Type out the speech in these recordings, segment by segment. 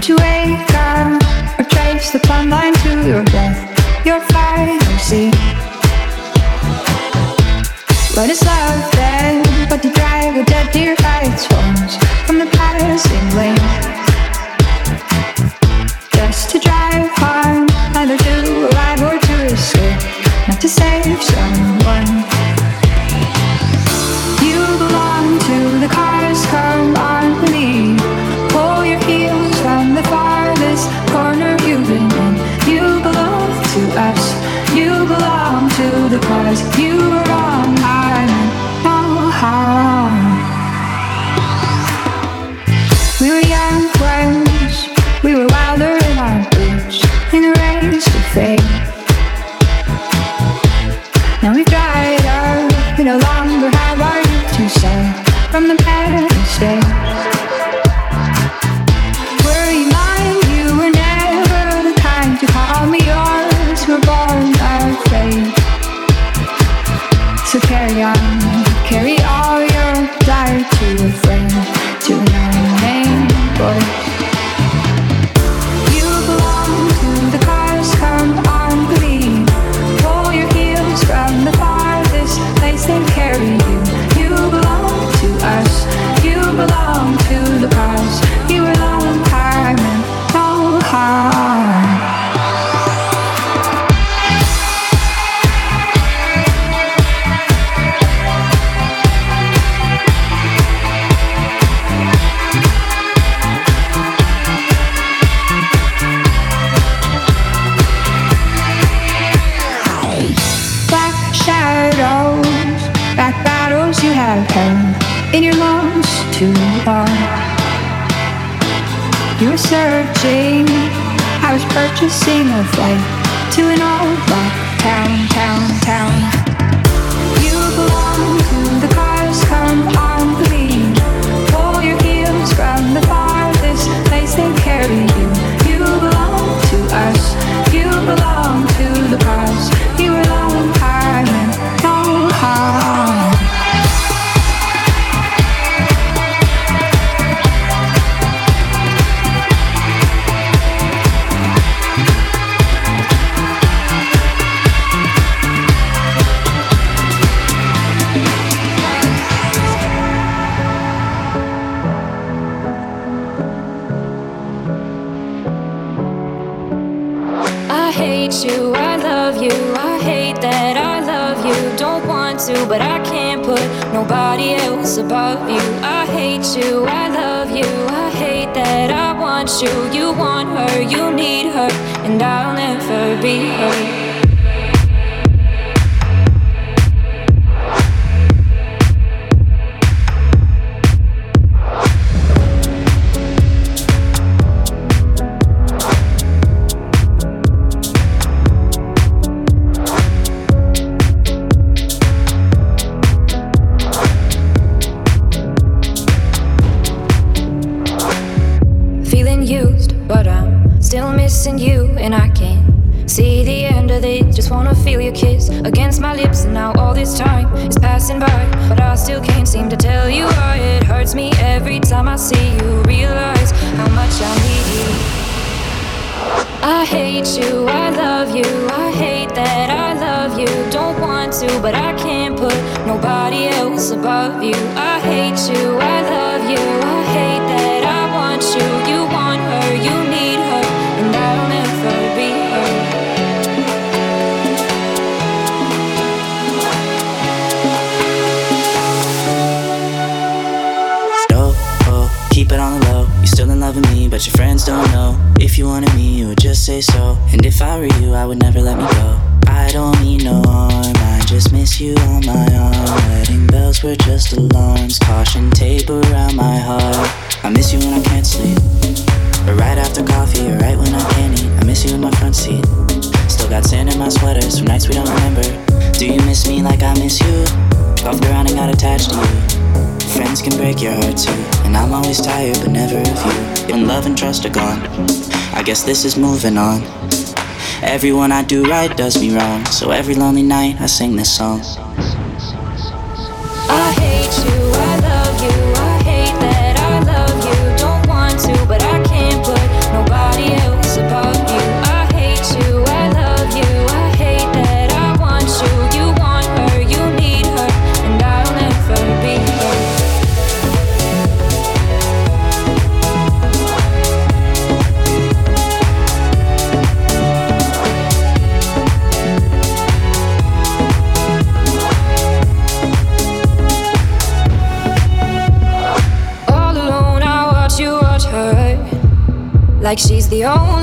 to to a friend. guess this is moving on. Everyone I do right does me wrong, so every lonely night I sing this song. the only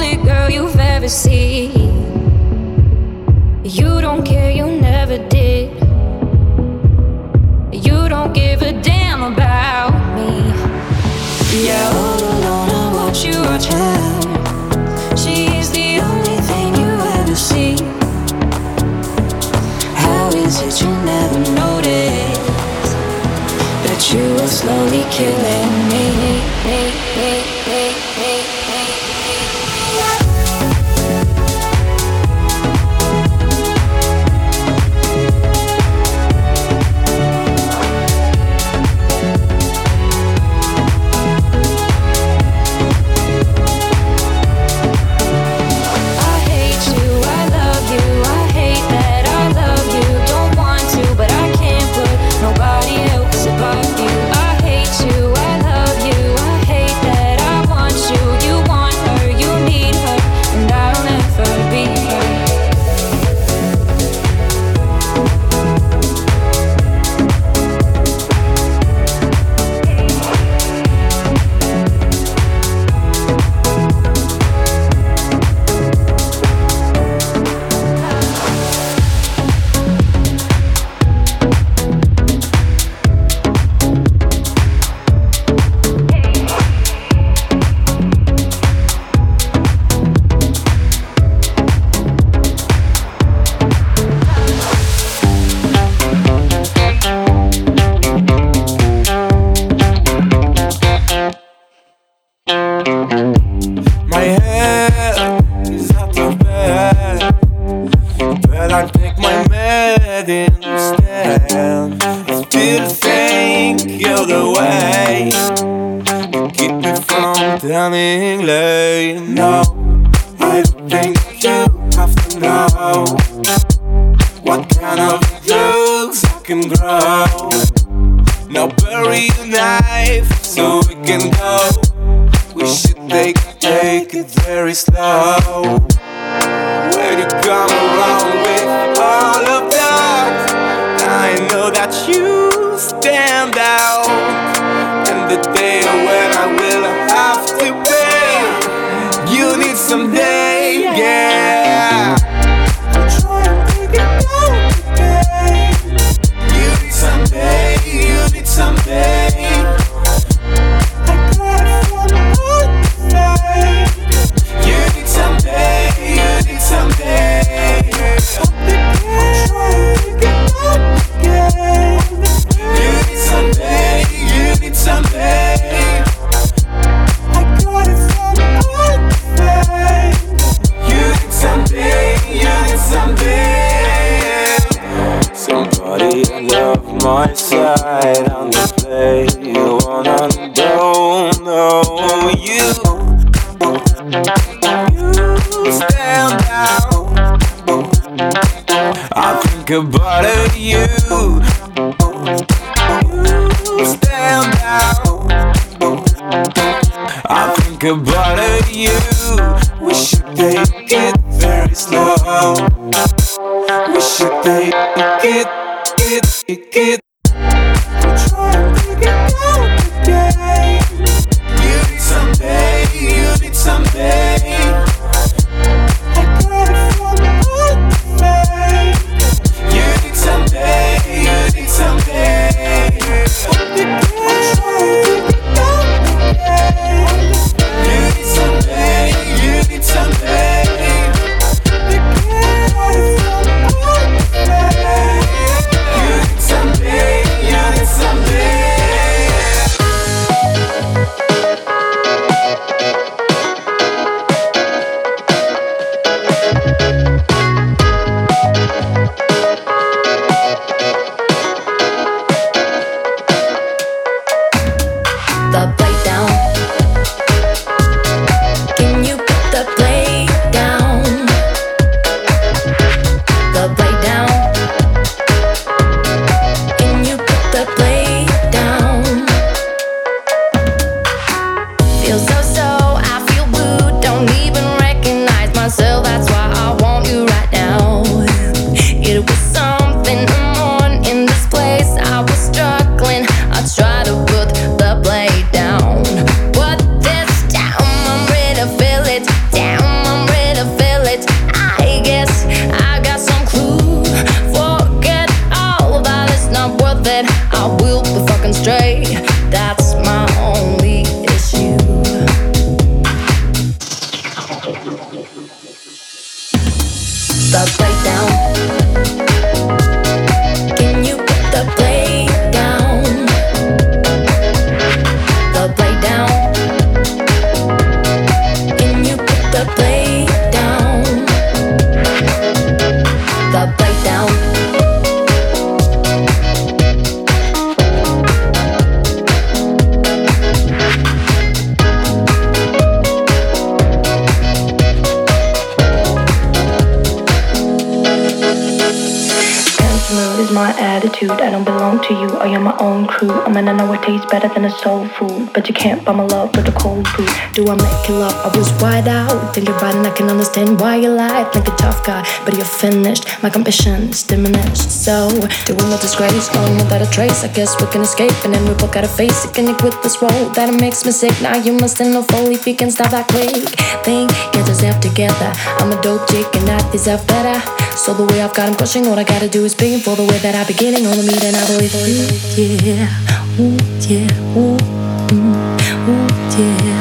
You stand out. I think about you. You stand out. I think about it, you. We should take it very slow. We should take it. that I will be fucking straight. That's better than a soul food. But you can't buy my love with a cold food. Do I make you love? I was wide out. Think about it, I can understand why you lie. Like a tough guy, but you're finished. My ambition's diminished. So, do doing no disgrace, going without a trace. I guess we can escape, and then we both gotta face it. Can you quit this role that it makes me sick? Now you must know fully if you can stop that quick. Think, get yourself together. I'm a dope chick and I deserve better. So the way I've got him crushing, all I gotta do is pay for the way that I be getting on the meat and I believe, yeah. Ooh yeah, ooh, mm, ooh yeah,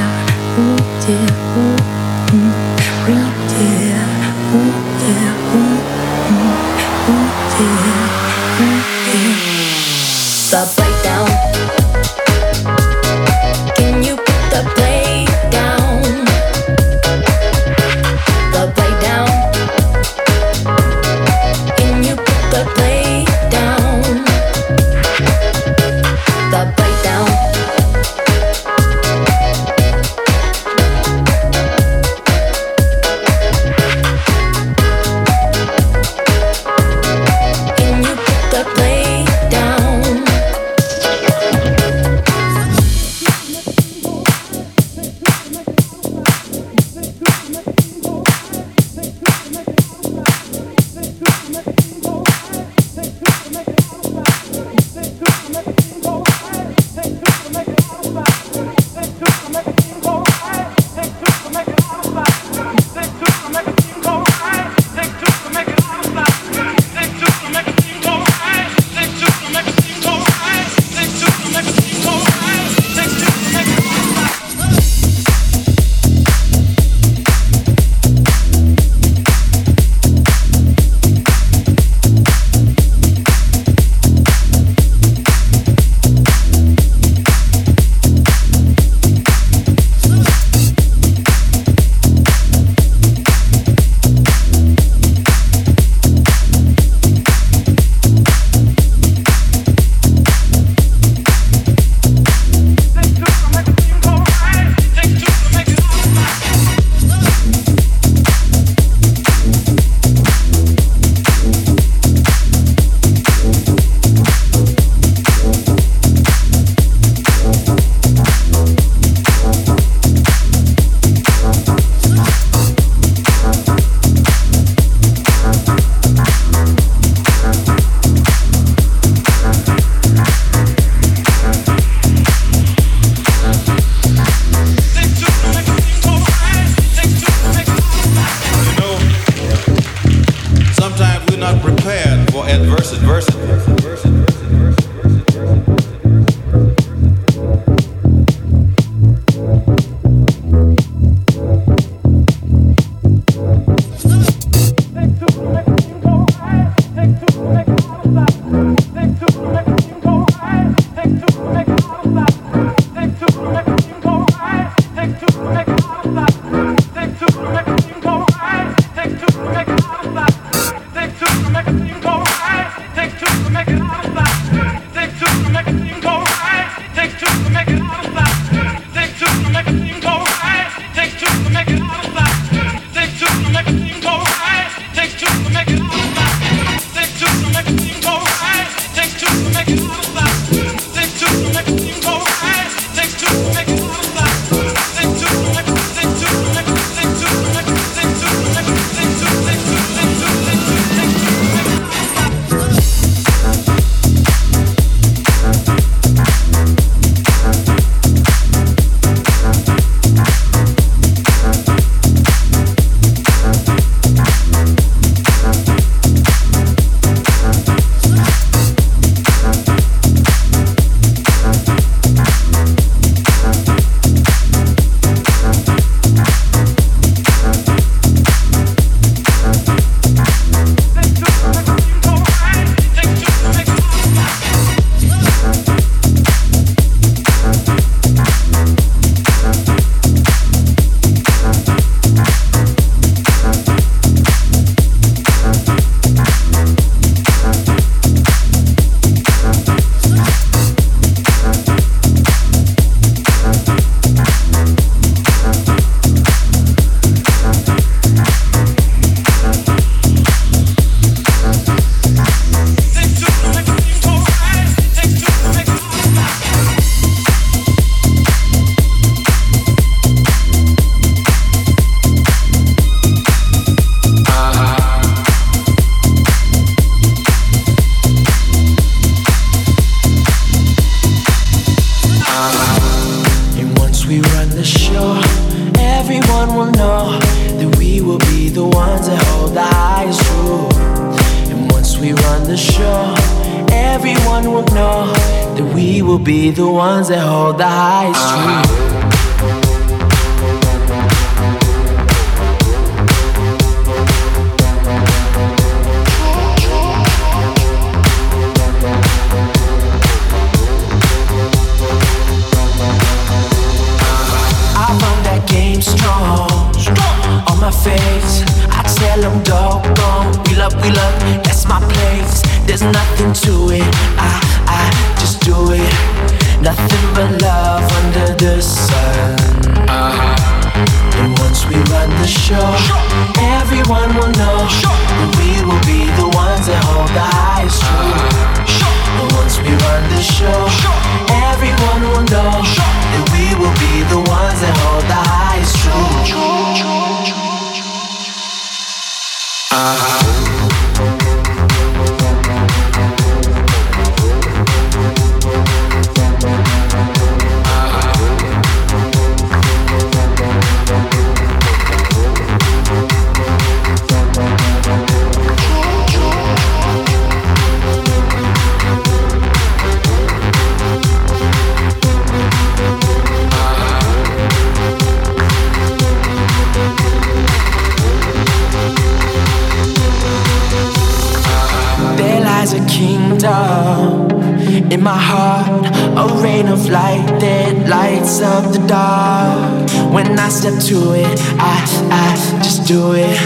of light that lights up the dark. When I step to it, I, I just do it.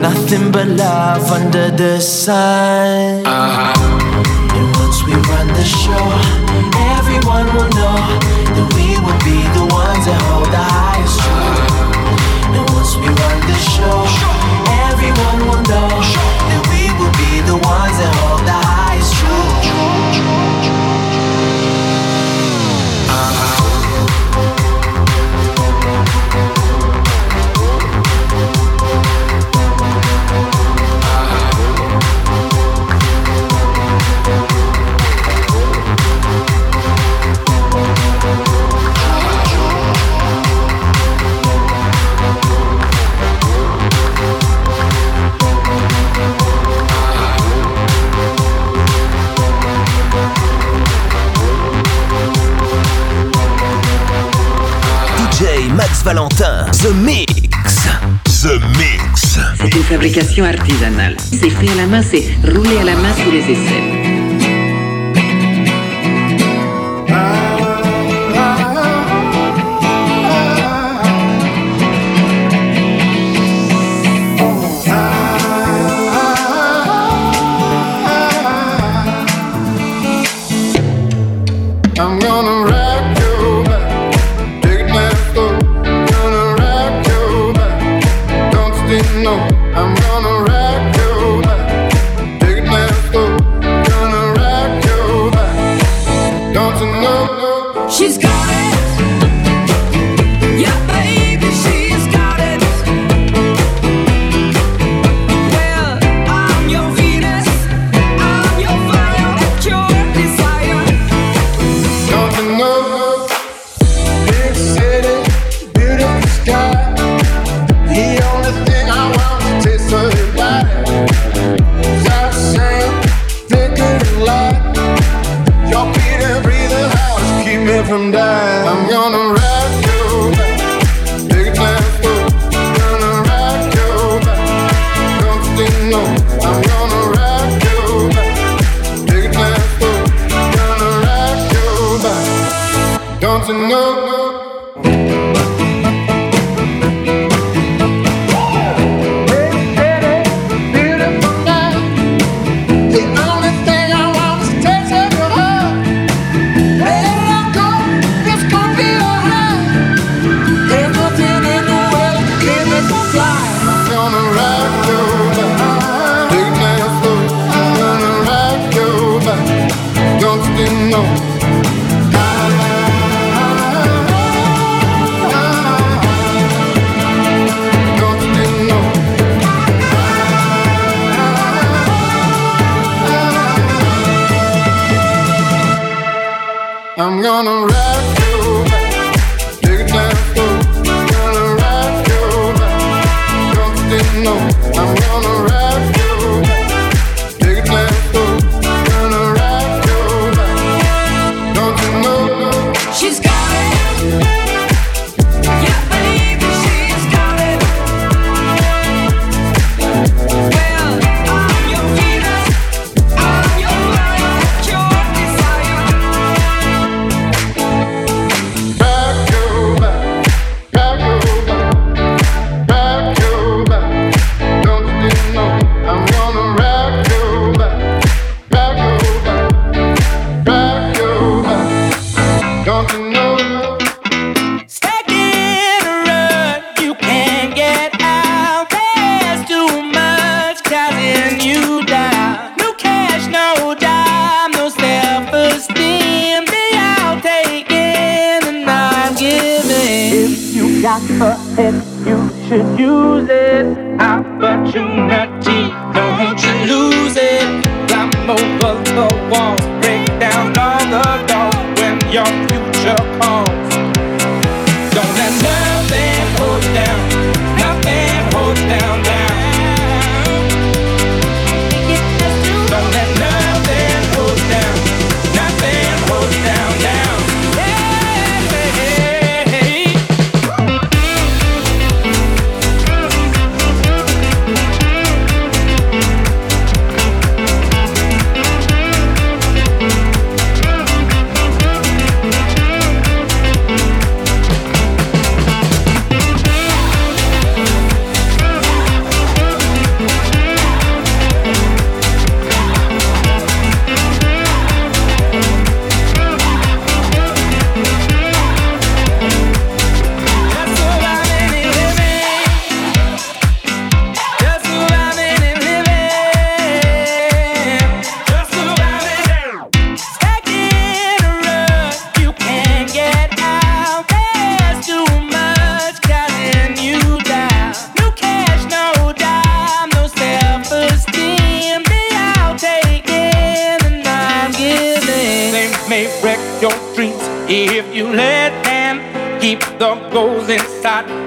Nothing but love under the sun. Uh-huh. And once we run the show, everyone will know that we will be the ones that hold the highest truth. And once we run the show, everyone will know that we will be the ones that hold Valentin. The Mix. The Mix. C'est une fabrication artisanale. C'est fait à la main, c'est roulé à la main sous les aisselles.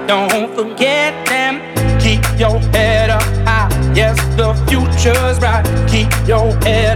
Don't forget them. Keep your head up high. Yes, the future's bright. Keep your head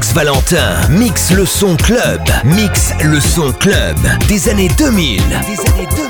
Max Valentin, Mix le son club, Mix le son club. Des années Des années 2000.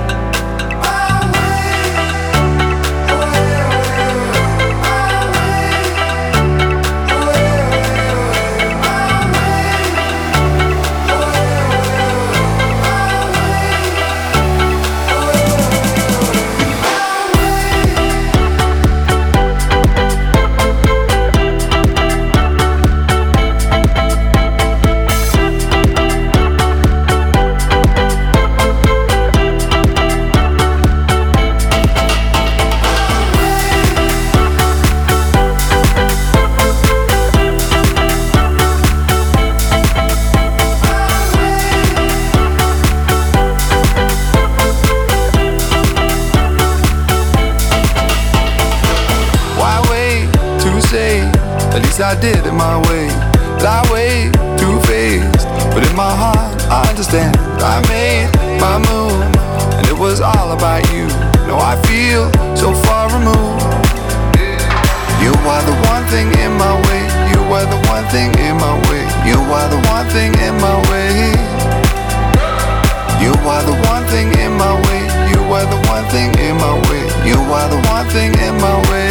I did it my way. That way, too faced. But in my heart, I understand. I made my move, and it was all about you. No, I feel so far removed. You are the one thing in my way. You are the one thing in my way. You are the one thing in my way. You are the one thing in my way. You are the one thing in my way. You are the one thing in my way.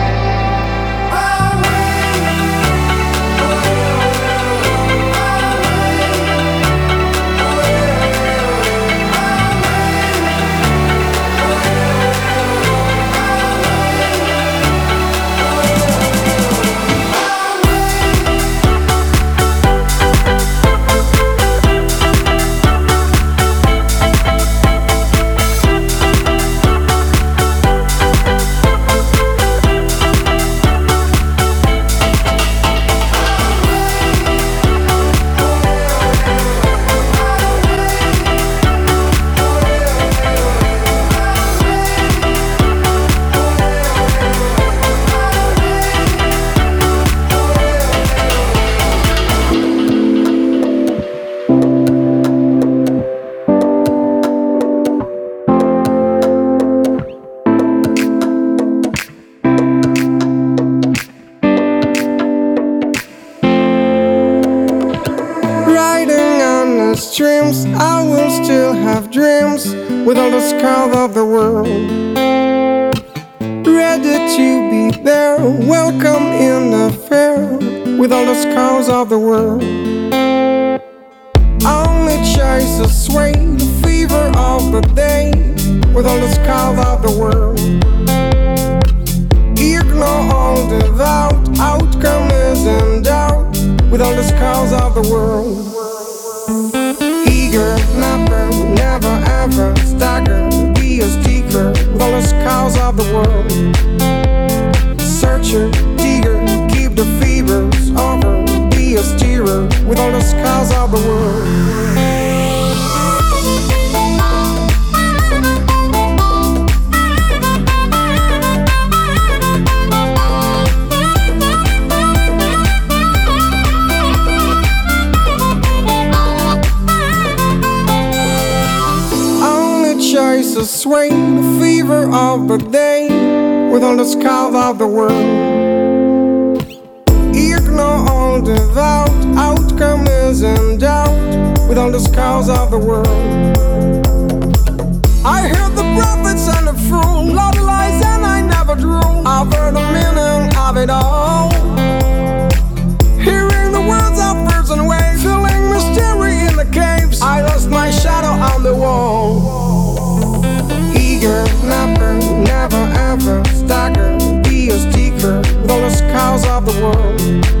smiles of the world. I heard the prophets and the fool, lot of lies and I never drew. I've heard the meaning of it all. Hearing the words of birds and waves, feeling mystery in the caves. I lost my shadow on the wall. Eager, never, never ever stagger, be a sticker, though the of the world.